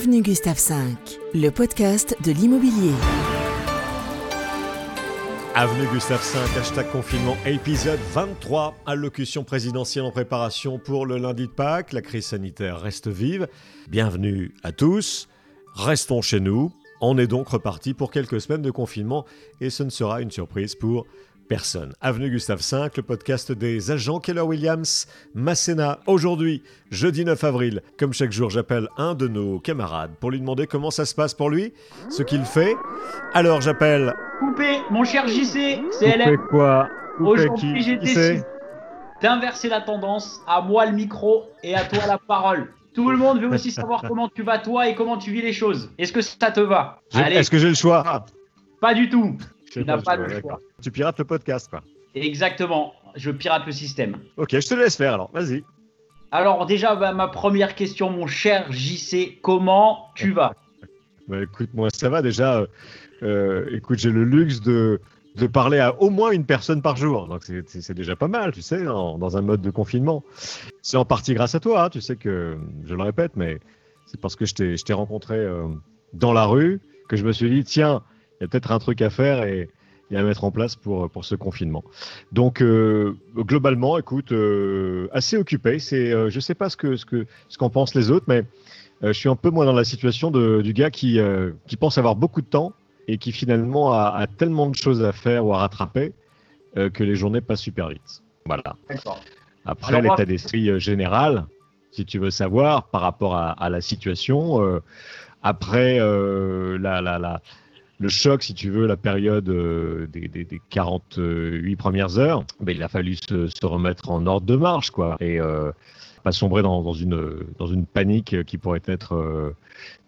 Avenue Gustave V, le podcast de l'immobilier. Avenue Gustave V, hashtag confinement, épisode 23, allocution présidentielle en préparation pour le lundi de Pâques. La crise sanitaire reste vive. Bienvenue à tous. Restons chez nous. On est donc reparti pour quelques semaines de confinement et ce ne sera une surprise pour personne. Avenue Gustave V, le podcast des agents Keller Williams, Masséna. Aujourd'hui, jeudi 9 avril, comme chaque jour, j'appelle un de nos camarades pour lui demander comment ça se passe pour lui, ce qu'il fait. Alors j'appelle. Coupé, mon cher JC, c'est Coupé quoi? Aujourd'hui, j'ai décidé d'inverser la tendance. À moi le micro et à toi la parole. Tout le monde veut aussi savoir comment tu vas toi et comment tu vis les choses. Est-ce que ça te va? Est-ce que j'ai le choix? Pas du tout. Tu n'as pas, le choix. Tu pirates le podcast, quoi. Exactement. Je pirate le système. Ok, je te laisse faire alors. Vas-y. Alors déjà, bah, ma première question, mon cher JC, comment tu vas? Bah, Écoute, moi ça va déjà. Euh, euh, écoute, j'ai le luxe de, de parler à au moins une personne par jour. Donc c'est déjà pas mal, tu sais, dans un mode de confinement. C'est en partie grâce à toi, hein. tu sais que je le répète, mais c'est parce que je t'ai rencontré euh, dans la rue que je me suis dit, tiens, y a peut-être un truc à faire et, à mettre en place pour, pour ce confinement. Donc, euh, globalement, écoute, euh, assez occupé. C'est, euh, je sais pas ce que ce que ce qu'en pensent les autres, mais je suis un peu moins dans la situation de, du gars qui qui pense avoir beaucoup de temps et qui finalement a, tellement de choses à faire ou à rattraper que les journées passent super vite. Voilà. Après, l'état d'esprit général, si tu veux savoir, par rapport à, à la situation, après la, la, la le choc, si tu veux, la période euh, des, des, des, 48 premières heures, ben, il a fallu se, se, remettre en ordre de marche, quoi. Et euh, pas sombrer dans, dans, une, dans une panique qui pourrait être euh,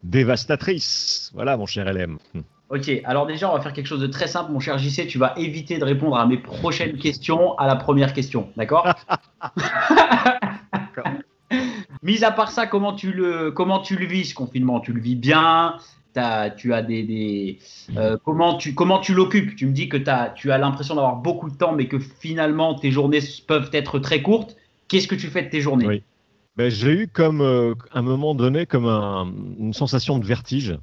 dévastatrice. Voilà, mon cher LM. Ok, alors déjà, on va faire quelque chose de très simple, mon cher JC. Tu vas éviter de répondre à mes prochaines questions à la première question, d'accord Mis à part ça, comment tu le, comment tu le vis ce confinement? Tu le vis bien? Tu as des, euh, comment tu comment tu l'occupes? Tu me dis que as, tu as l'impression d'avoir beaucoup de temps, mais que finalement tes journées peuvent être très courtes. Qu'est-ce que tu fais de tes journées? Oui. ben, J'ai eu comme euh, à un moment donné comme une sensation de vertige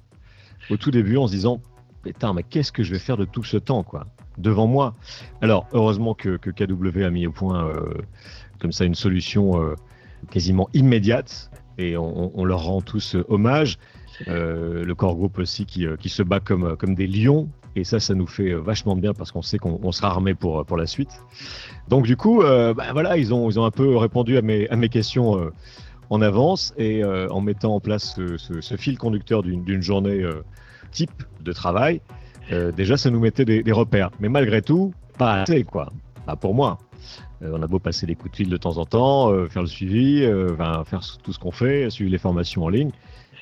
au tout début en se disant putain mais qu'est-ce que je vais faire de tout ce temps quoi devant moi? Alors heureusement que, que KW a mis au point euh, comme ça une solution quasiment immédiate et on, leur rend tous hommage. Euh, le corps groupe aussi qui, euh, qui, se bat comme, euh, comme des lions. Et ça, ça nous fait vachement de bien parce qu'on sait qu'on sera armé pour, pour la suite. Donc du coup, bah, voilà, ils ont, ils ont un peu répondu à mes, à mes questions en avance et en mettant en place ce, ce, fil conducteur d'une journée type de travail. déjà, ça nous mettait des, des, repères. Mais malgré tout, pas assez, quoi. Pas pour moi. on a beau passer des coups de fil de temps en temps, faire le suivi, faire tout ce qu'on fait, suivre les formations en ligne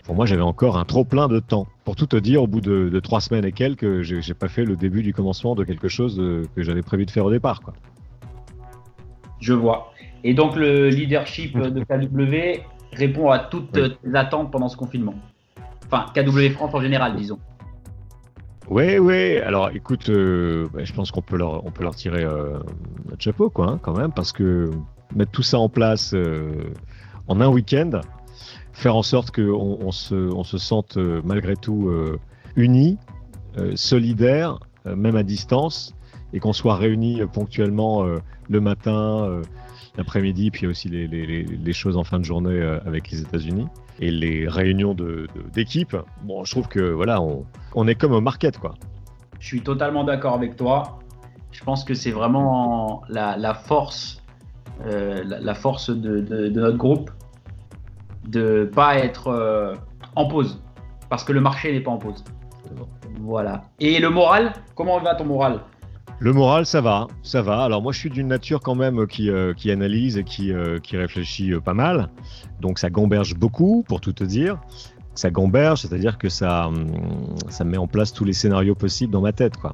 pour moi, j'avais encore un trop plein de temps. Pour tout te dire, au bout de, trois semaines et quelques, j'ai pas fait le début du commencement de quelque chose que j'avais prévu de faire au départ. Quoi. Je vois. Et donc, le leadership de KW répond à toutes tes attentes pendant ce confinement. Enfin, KW France en général, disons. Oui, oui. Alors, écoute, euh, bah, je pense qu'on peut leur, on peut leur tirer euh, notre chapeau, quoi, hein, quand même, parce que mettre tout ça en place euh, en un week-end, faire en sorte qu'on on se, sente euh, malgré tout euh, unis, euh, solidaires, même à distance, et qu'on soit réunis ponctuellement le matin, l'après-midi, puis aussi les, choses en fin de journée avec les États-Unis et les réunions d'équipe. De, bon, je trouve que voilà, on, on est comme un market, quoi. Je suis totalement d'accord avec toi. Je pense que c'est vraiment la, force, la, force de, de, de, notre groupe de pas être euh, en pause parce que le marché n'est pas en pause. Voilà. Et le moral, comment va ton moral? Le moral, ça va, ça va. Alors moi, je suis d'une nature quand même qui, euh, qui analyse et qui, euh, qui réfléchit pas mal. Donc ça gamberge beaucoup, pour tout te dire. Ça gamberge, c'est-à-dire que ça, hum, ça met en place tous les scénarios possibles dans ma tête, quoi,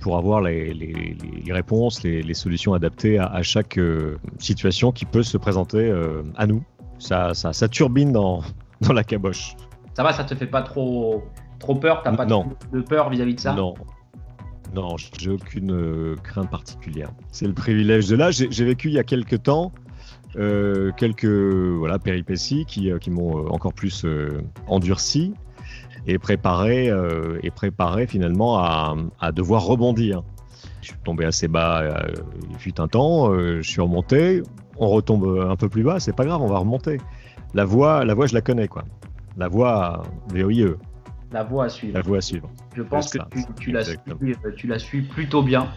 pour avoir les, les, les réponses, les, les, solutions adaptées à, à chaque situation qui peut se présenter à nous ça, ça, ça turbine dans, dans la caboche. Ça va, ça te fait pas trop, trop peur? T'as pas non. de peur vis-à-vis de ça? Non. Non, j'ai aucune euh, crainte particulière. C'est le privilège de là. J'ai vécu il y a quelques temps euh, quelques voilà, péripéties qui, qui m'ont encore plus endurci et préparé, et préparé finalement à, à, devoir rebondir. Je suis tombé assez bas il fut un temps, je suis remonté, on retombe un peu plus bas, c'est pas grave, on va remonter. La voie, la voie je la connais, quoi. La voie VOIE. La voie à suivre. La voie à suivre. Je pense que tu, tu, la suis, tu, la suis, plutôt bien.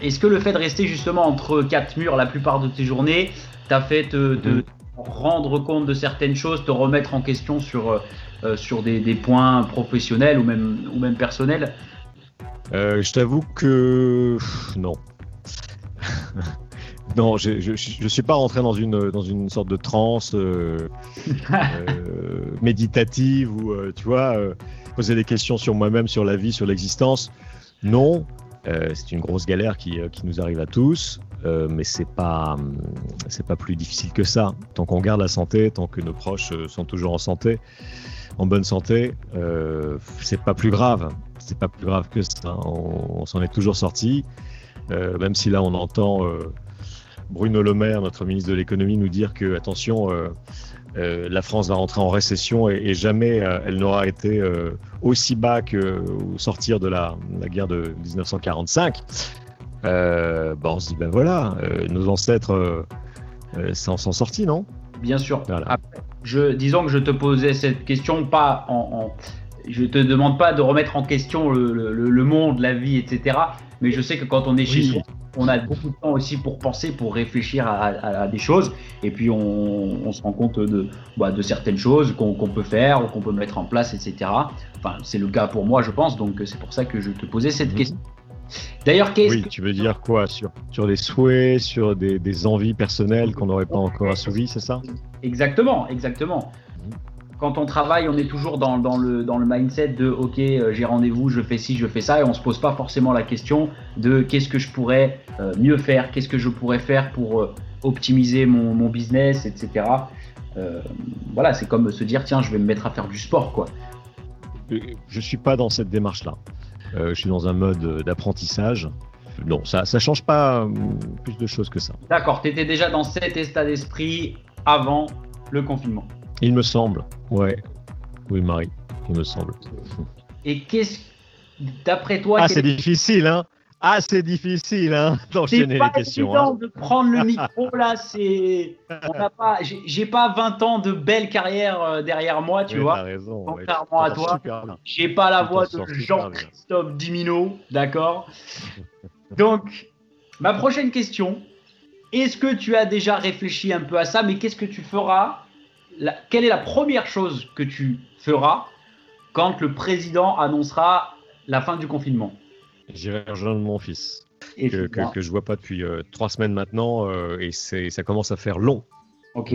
Est-ce que le fait de rester justement entre quatre murs la plupart de tes journées t'a fait te, mm. rendre compte de certaines choses, te remettre en question sur, euh, sur des, des, points professionnels ou même, ou même personnels? Euh, Je t'avoue que non. Non, je ne suis pas rentré dans une, dans une sorte de transe euh, euh, méditative ou, euh, tu vois, poser des questions sur moi-même, sur la vie, sur l'existence. Non, c'est une grosse galère qui, qui, nous arrive à tous, mais c'est pas, c'est pas plus difficile que ça. Tant qu'on garde la santé, tant que nos proches sont toujours en santé, en bonne santé, c'est pas plus grave. C'est pas plus grave que ça. On, on s'en est toujours sorti, même si là on entend Bruno Le Maire, notre ministre de l'économie, nous dire que, attention, euh, euh, la France va rentrer en récession et, jamais euh, elle n'aura été aussi bas qu'au sortir de la, guerre de 1945. Bon, on se dit, ben voilà, nos ancêtres s'en sont sortis, non? Bien sûr. je, disons que je te posais cette question pas en, je te demande pas de remettre en question le, monde, la vie, etc. Mais je sais que quand on est chez soi, on a beaucoup de temps aussi pour penser, pour réfléchir à, des choses. Et puis on, se rend compte de, bah, de certaines choses qu'on peut faire ou qu'on peut mettre en place, etc. Enfin, c'est le cas pour moi, je pense. Donc c'est pour ça que je te posais cette mhm. question. D'ailleurs, qu'est-ce oui, tu veux dire quoi sur, sur des souhaits, sur des, envies personnelles qu'on n'aurait pas encore assouvies, c'est ça? Exactement, exactement quand on travaille, on est toujours dans, le, dans le mindset de OK, euh, j'ai rendez-vous, je fais ci, je fais ça, et on se pose pas forcément la question de qu'est-ce que je pourrais euh, mieux faire, qu'est-ce que je pourrais faire pour euh, optimiser mon, business, etc. voilà, c'est comme se dire tiens, je vais me mettre à faire du sport, quoi. Je suis pas dans cette démarche-là. je suis dans un mode d'apprentissage. Non, ça ne change pas plus de choses que ça. D'accord, tu étais déjà dans cet état d'esprit avant le confinement. Il me semble, ouais. Oui, Marie, il me semble. Et qu'est-ce, d'après toi. Ah, c'est difficile, hein ah, c'est difficile hein, d'enchaîner les questions. C'est hein. de prendre le micro là. C'est, pas, j'ai pas 20 ans de belle carrière euh, derrière moi, tu vois. Raison, Contrairement à toi, j'ai pas la voix de Jean-Christophe Dimino, d'accord. Donc, ma prochaine question. Est-ce que tu as déjà réfléchi un peu à ça, mais qu'est-ce que tu feras quelle est la première chose que tu feras quand le président annoncera la fin du confinement? J'irai rejoindre mon fils, que, que, je vois pas depuis euh, trois semaines maintenant, euh, et ça commence à faire long. Ok.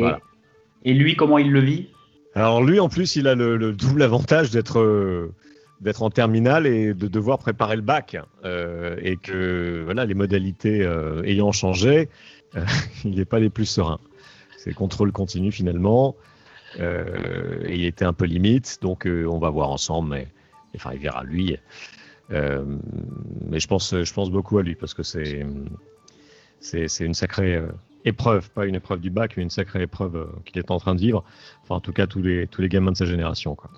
Et lui, comment il le vit? Alors lui, en plus, il a le, double avantage d'être euh, d'être en terminale et de devoir préparer le bac, et que voilà, les modalités ayant changé, il n'est pas les plus sereins. C'est contrôle continu finalement. Euh, il était un peu limite, donc euh, on va voir ensemble, mais enfin, il verra lui. Euh, mais je pense, je pense beaucoup à lui parce que c'est c'est une sacrée épreuve, pas une épreuve du bac, mais une sacrée épreuve qu'il est en train de vivre. Enfin, en tout cas, tous les, tous les gamins de sa génération. Quoi.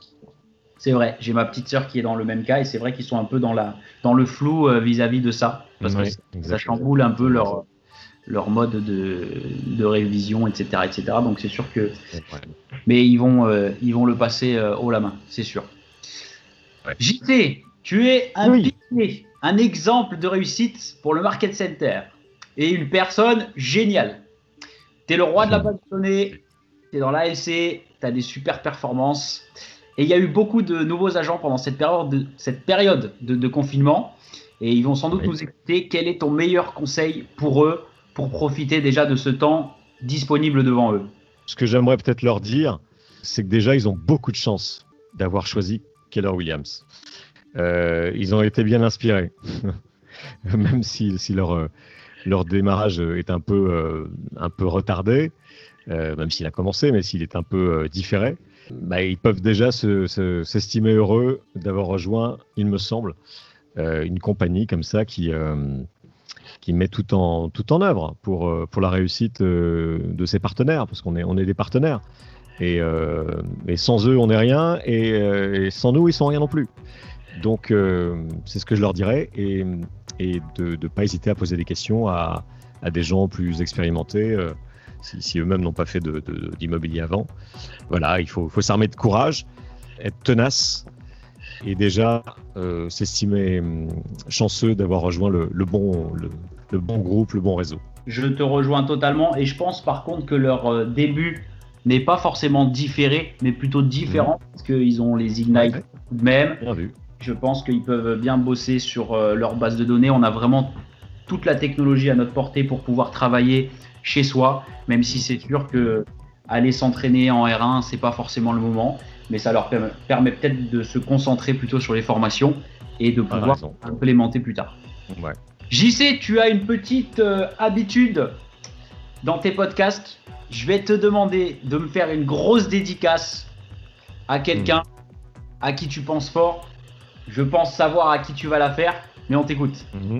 C'est vrai, j'ai ma petite sœur qui est dans le même cas et c'est vrai qu'ils sont un peu dans, la, dans le flou vis-à-vis de ça. Parce que ça chamboule un peu leur, leur mode de, de, révision, etc., etc. Donc c'est sûr que, mais ils vont, euh, ils vont le passer euh, haut la main, c'est sûr. JT, tu es un un exemple de réussite pour le Market Center et une personne géniale. Tu es le roi de la base de données, tu es dans l'ALC, tu as des super performances. Et il y a eu beaucoup de nouveaux agents pendant cette période de, cette période de, confinement. Et ils vont sans doute nous expliquer quel est ton meilleur conseil pour eux pour profiter déjà de ce temps disponible devant eux Ce que j'aimerais peut-être leur dire, c'est que déjà, ils ont beaucoup de chance d'avoir choisi Keller Williams. Euh, ils ont été bien inspirés, même si, euh, leur démarrage est un peu, euh, retardé, même s'il a commencé, mais s'il est un peu différé. Bah, ils peuvent déjà s'estimer heureux d'avoir rejoint, il me semble, une compagnie comme ça qui, qui met tout en, tout en œuvre pour, euh, pour la réussite euh, de ses partenaires, parce qu'on est, on est des partenaires. Et, euh, et sans eux, on n'est rien, et, sans nous, ils sont rien non plus. Donc, c'est ce que je leur dirais, et, et de ne pas hésiter à poser des questions à, à des gens plus expérimentés, si, eux-mêmes n'ont pas fait d'immobilier avant. Voilà, il faut, faut s'armer de courage, être tenace, et déjà euh, s'estimer hum, chanceux d'avoir rejoint le, le bon, le, le, bon groupe, le bon réseau. Je te rejoins totalement et je pense par contre que leur euh, début n'est pas forcément différé, mais plutôt différent mmh. parce qu'ils ont les Ignite ouais. même. Bien vu. Je pense qu'ils peuvent bien bosser sur euh, leur base de données. On a vraiment toute la technologie à notre portée pour pouvoir travailler chez soi, même si c'est sûr que aller s'entraîner en R1, c'est pas forcément le moment mais ça leur permet, permet peut-être de se concentrer plutôt sur les formations et de pouvoir implémenter plus tard. Ouais. JC, tu as une petite euh, habitude dans tes podcasts. Je vais te demander de me faire une grosse dédicace à quelqu'un mmh. à qui tu penses fort. Je pense savoir à qui tu vas la faire, mais on t'écoute. Mmh.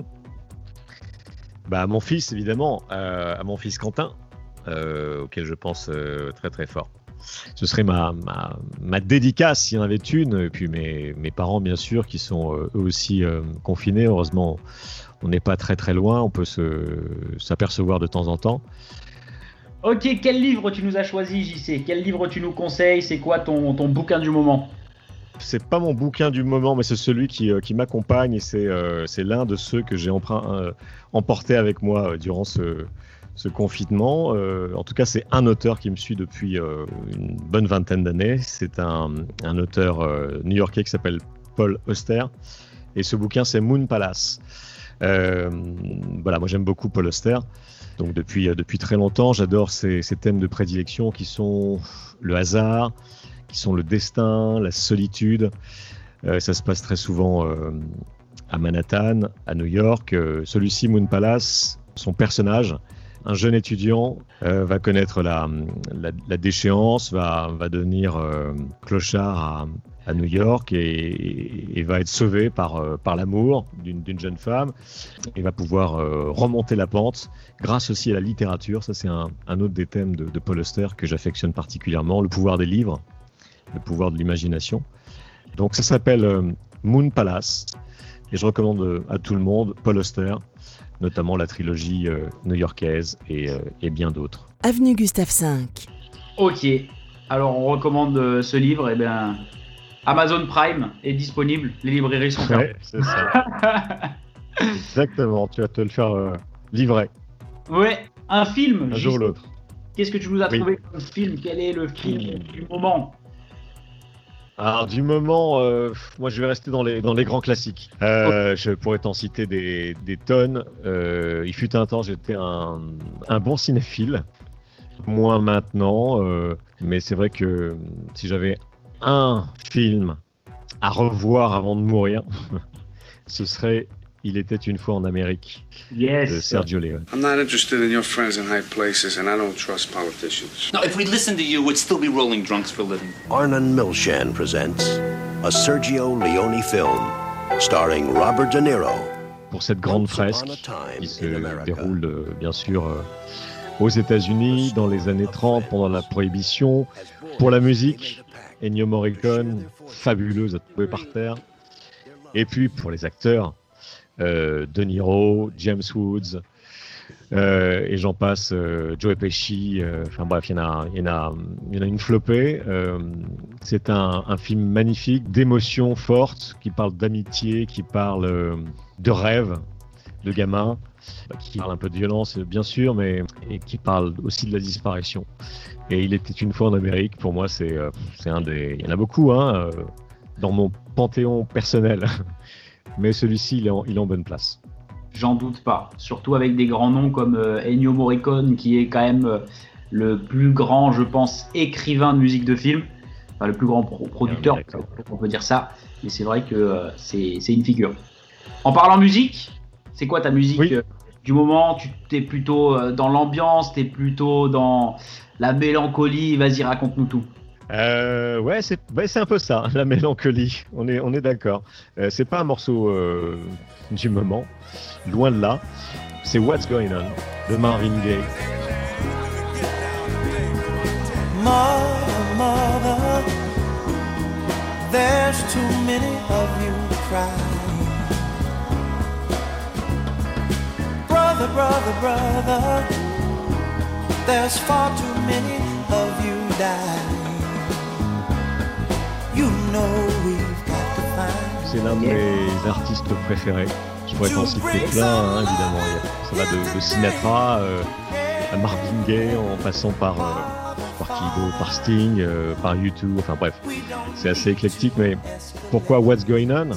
Bah, à mon fils, évidemment, euh, à mon fils Quentin, euh, auquel je pense très très fort ce serait ma, ma, ma dédicace s'il y en avait une. Et puis mes, mes parents, bien sûr, qui sont euh, eux aussi euh, confinés. Heureusement, on n'est pas très très loin. On peut s'apercevoir de temps en temps. Ok, quel livre tu nous as choisi, JC Quel livre tu nous conseilles? C'est quoi ton, ton bouquin du moment? C'est pas mon bouquin du moment, mais c'est celui qui, euh, qui m'accompagne et c'est euh, l'un de ceux que j'ai euh, emporté avec moi durant ce, ce confinement. Euh, en tout cas, c'est un auteur qui me suit depuis euh, une bonne vingtaine d'années. C'est un, un, auteur euh, new-yorkais qui s'appelle Paul Auster. Et ce bouquin, c'est Moon Palace. Voilà, moi j'aime beaucoup Paul Auster. Donc depuis, depuis très longtemps, j'adore ces, ces, thèmes de prédilection qui sont le hasard, qui sont le destin, la solitude. Ça se passe très souvent à Manhattan, à New York. Celui-ci, Moon Palace, son personnage, un jeune étudiant euh, va connaître la, déchéance, va, devenir euh, clochard à, New York et, va être sauvé par, euh, l'amour d'une jeune femme et va pouvoir remonter la pente grâce aussi à la littérature. Ça, c'est un, autre des thèmes de, de Paul Auster que j'affectionne particulièrement, le pouvoir des livres, le pouvoir de l'imagination. Donc ça s'appelle Moon Palace et je recommande à tout le monde Paul Auster notamment la trilogie euh, new-yorkaise et, euh, et, bien d'autres. Avenue Gustave V. Ok, alors on recommande euh, ce livre, et eh bien Amazon Prime est disponible, les librairies sont fermées. Ouais, c'est ça. Exactement, tu vas te le faire euh, livrer. Ouais, un film. Un jour ou l'autre. Qu'est-ce que tu nous as oui. trouvé comme film? Quel est le film du moment? Alors du moment, euh, moi je vais rester dans les, dans les grands classiques. Euh, je pourrais t'en citer des, des tonnes. Euh, il fut un temps, j'étais un, un, bon cinéphile. Moins maintenant, euh, mais c'est vrai que si j'avais un film à revoir avant de mourir, ce serait il était une fois en Amérique yes. de Sergio Leone. I'm not interested in your friends in high places and I don't trust politicians. No, if we listened to you, we'd still be rolling drunks for a living. Arnon Milchan presents a Sergio Leone film starring Robert De Niro. Pour cette grande fresque qui se déroule euh, bien sûr euh, aux États-Unis dans les années 30 pendant la prohibition. Pour la musique, Ennio Morricone, fabuleuse à trouver par terre. Et puis pour les acteurs, euh, De Niro, James Woods, euh, et j'en passe, euh, Joe Pesci, euh, enfin bref, il y, en a, une flopée. Euh, c'est un, film magnifique, d'émotions fortes, qui parle d'amitié, qui parle euh, de rêve de gamins, qui parle un peu de violence, bien sûr, mais qui parle aussi de la disparition. Et il était une fois en Amérique, pour moi, c'est un des. Il y en a beaucoup, hein, dans mon panthéon personnel. mais celui-ci, il, il, est en bonne place. J'en doute pas. Surtout avec des grands noms comme euh, Ennio Morricone, qui est quand même euh, le plus grand, je pense, écrivain de musique de film. Enfin, le plus grand pro producteur, on peut dire ça. Mais c'est vrai que euh, c'est une figure. En parlant musique, c'est quoi ta musique oui. du moment Tu es plutôt dans l'ambiance, tu es plutôt dans la mélancolie Vas-y, raconte-nous tout. Euh, ouais, c'est ouais, un peu ça, la mélancolie. On est, on est d'accord. Euh, c'est pas un morceau euh, du moment, loin de là. C'est What's Going On de Marvin Gaye. Mother, mother, there's too many of you crying. Brother, brother, brother, there's far too many of you dying. C'est l'un de mes artistes préférés. Je pourrais t'en citer plein, hein, évidemment. Ça va de, de Sinatra euh, à Marvin Gaye, en passant par, euh, par Kido, par Sting, euh, par U2, enfin bref. C'est assez éclectique, mais pourquoi What's Going On?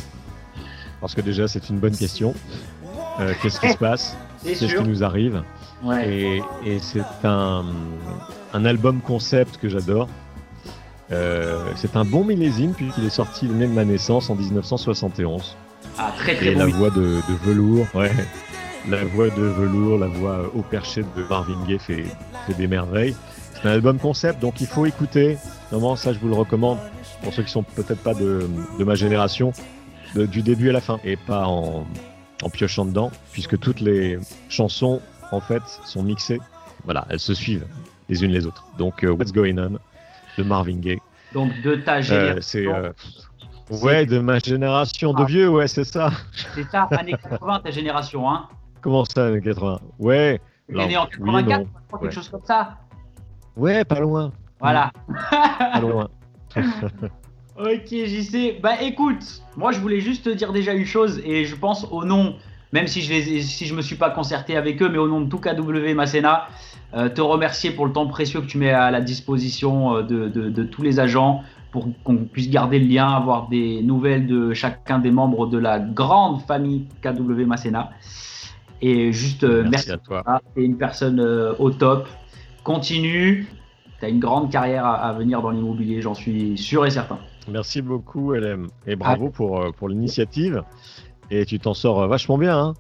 Parce que déjà, c'est une bonne question. Euh, Qu'est-ce qui se passe? C'est Qu'est-ce qui nous arrive? Ouais. Et, et c'est un, un album concept que j'adore. Euh, c'est un bon millésime puisqu'il est sorti l'année de ma naissance en 1971. Ah, très Et très la bon. voix de, de velours, ouais. La voix de velours, la voix au perché de Marvin Gaye fait, fait des merveilles. C'est un album concept, donc il faut écouter. Vraiment, ça, je vous le recommande pour ceux qui sont peut-être pas de, de ma génération, de- du début à la fin, et pas en, en piochant dedans, puisque toutes les chansons, en fait, sont mixées. Voilà, elles se suivent les unes les autres. Donc, euh, What's Going On? De Marvin Gaye. Donc de ta Euh, génération, euh, ouais de ma génération de Ah. vieux, ouais, c'est ça. c'est ça, années 80, ta génération, hein Comment ça, années 80 Ouais. Tu es alors, né en oui et 84, non. je crois, quelque Ouais. chose comme ça. Ouais, pas loin. Voilà. Pas loin. Ok, JC. Bah écoute, moi je voulais juste te dire déjà une chose et je pense au nom, même si je les, si je me suis pas concerté avec eux, mais au nom de tout KW Masséna, euh, te remercier pour le temps précieux que tu mets à la disposition euh, de, de- de tous les agents pour qu'on puisse garder le lien, avoir des nouvelles de chacun des membres de la grande famille KW Masséna. Et juste euh, Merci merci, à toi. ah, T'es une personne euh, au top. Continue. T'as une grande carrière à, à venir dans l'immobilier, j'en suis sûr et certain. Merci beaucoup, LM. Et bravo Ah. pour, pour l'initiative. Et tu t'en sors euh, vachement bien, hein.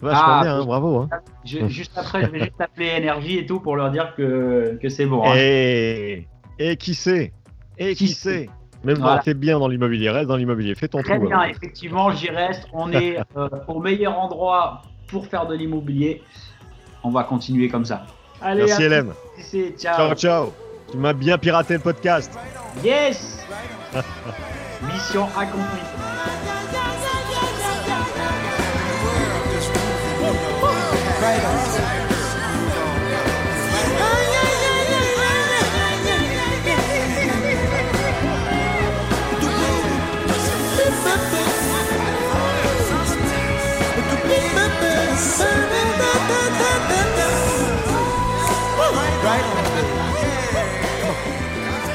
Vachement Ah, bien, hein, bravo. Hein. Je- juste après, je vais juste appeler Énergie et tout pour leur dire que, que c'est bon. hein. Et, qui sait? Et qui, Qui sait? Même Voilà. quand t'es bien dans l'immobilier, reste dans l'immobilier, fais ton Très trou. bien, alors. effectivement, j'y reste. On est euh, au meilleur endroit pour faire de l'immobilier. On va continuer comme ça. Allez, Merci, JC, Ciao, ciao. ciao. Tu m'as bien piraté le podcast. Yes Mission accomplie.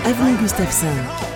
Avenue Gustave V,